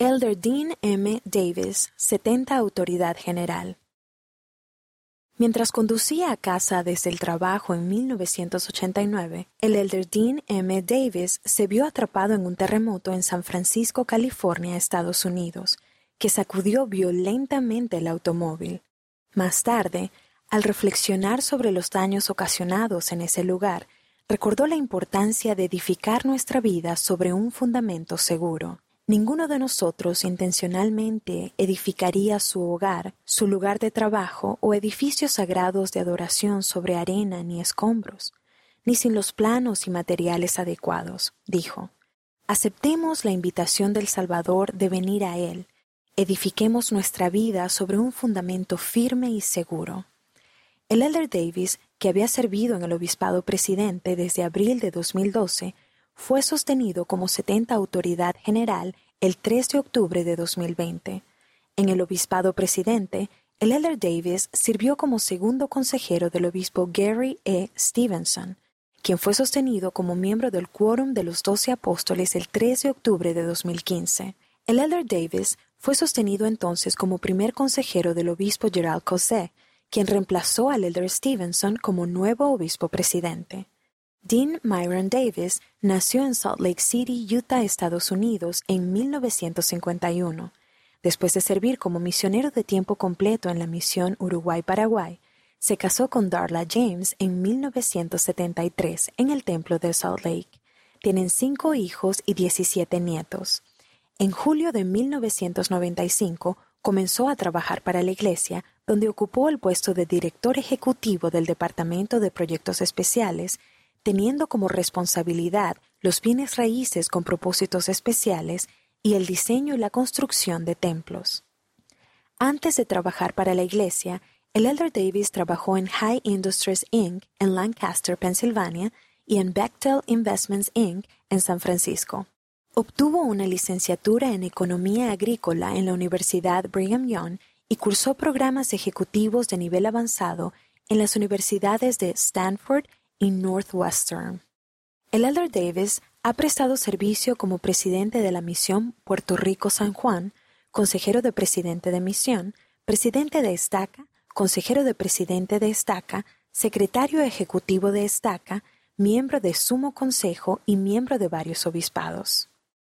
Elder Dean M. Davis, 70 Autoridad General. Mientras conducía a casa desde el trabajo en 1989, el Elder Dean M. Davis se vio atrapado en un terremoto en San Francisco, California, Estados Unidos, que sacudió violentamente el automóvil. Más tarde, al reflexionar sobre los daños ocasionados en ese lugar, recordó la importancia de edificar nuestra vida sobre un fundamento seguro. Ninguno de nosotros intencionalmente edificaría su hogar, su lugar de trabajo o edificios sagrados de adoración sobre arena ni escombros, ni sin los planos y materiales adecuados, dijo. Aceptemos la invitación del Salvador de venir a Él, edifiquemos nuestra vida sobre un fundamento firme y seguro. El Elder Davis, que había servido en el obispado presidente desde abril de 2012, fue sostenido como 70 autoridad general el 3 de octubre de 2020. En el obispado presidente, el Elder Davis sirvió como segundo consejero del obispo Gary E. Stevenson, quien fue sostenido como miembro del Quórum de los Doce Apóstoles el 3 de octubre de 2015. El Elder Davis fue sostenido entonces como primer consejero del obispo Gerald Cosé, quien reemplazó al Elder Stevenson como nuevo obispo presidente. Dean Myron Davis nació en Salt Lake City, Utah, Estados Unidos, en 1951. Después de servir como misionero de tiempo completo en la misión Uruguay-Paraguay, se casó con Darla James en 1973 en el templo de Salt Lake. Tienen cinco hijos y 17 nietos. En julio de 1995 comenzó a trabajar para la iglesia, donde ocupó el puesto de director ejecutivo del Departamento de Proyectos Especiales teniendo como responsabilidad los bienes raíces con propósitos especiales y el diseño y la construcción de templos. Antes de trabajar para la iglesia, el Elder Davis trabajó en High Industries Inc. en Lancaster, Pensilvania, y en Bechtel Investments Inc. en San Francisco. Obtuvo una licenciatura en Economía Agrícola en la Universidad Brigham Young y cursó programas ejecutivos de nivel avanzado en las universidades de Stanford Northwestern. El Elder Davis ha prestado servicio como presidente de la misión Puerto Rico-San Juan, consejero de presidente de misión, presidente de Estaca, consejero de presidente de Estaca, secretario ejecutivo de Estaca, miembro de Sumo Consejo y miembro de varios obispados.